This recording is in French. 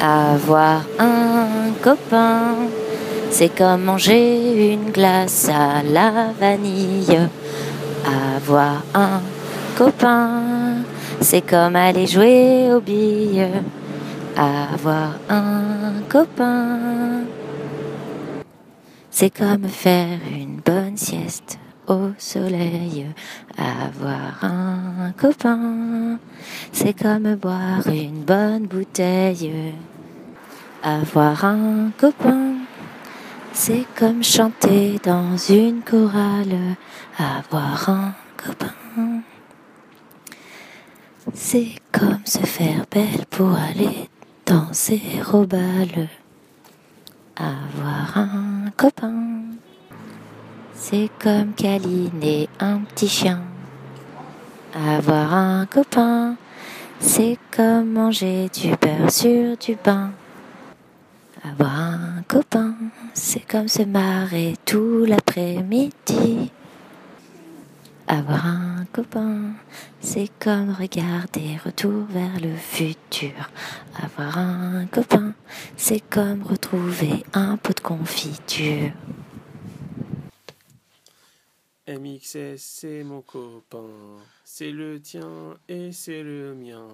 Avoir un copain, c'est comme manger une glace à la vanille. Avoir un copain, c'est comme aller jouer aux billes. Avoir un copain, c'est comme faire une bonne sieste au soleil. Avoir un copain, c'est comme boire une bonne bouteille. Avoir un copain, c'est comme chanter dans une chorale. Avoir un copain, c'est comme se faire belle pour aller danser au bal. Avoir un copain, c'est comme câliner un petit chien. Avoir un copain, c'est comme manger du beurre sur du pain. Avoir un copain, c'est comme se marrer tout l'après-midi. Avoir un copain, c'est comme regarder retour vers le futur. Avoir un copain, c'est comme retrouver un pot de confiture. MXS, c'est mon copain, c'est le tien et c'est le mien.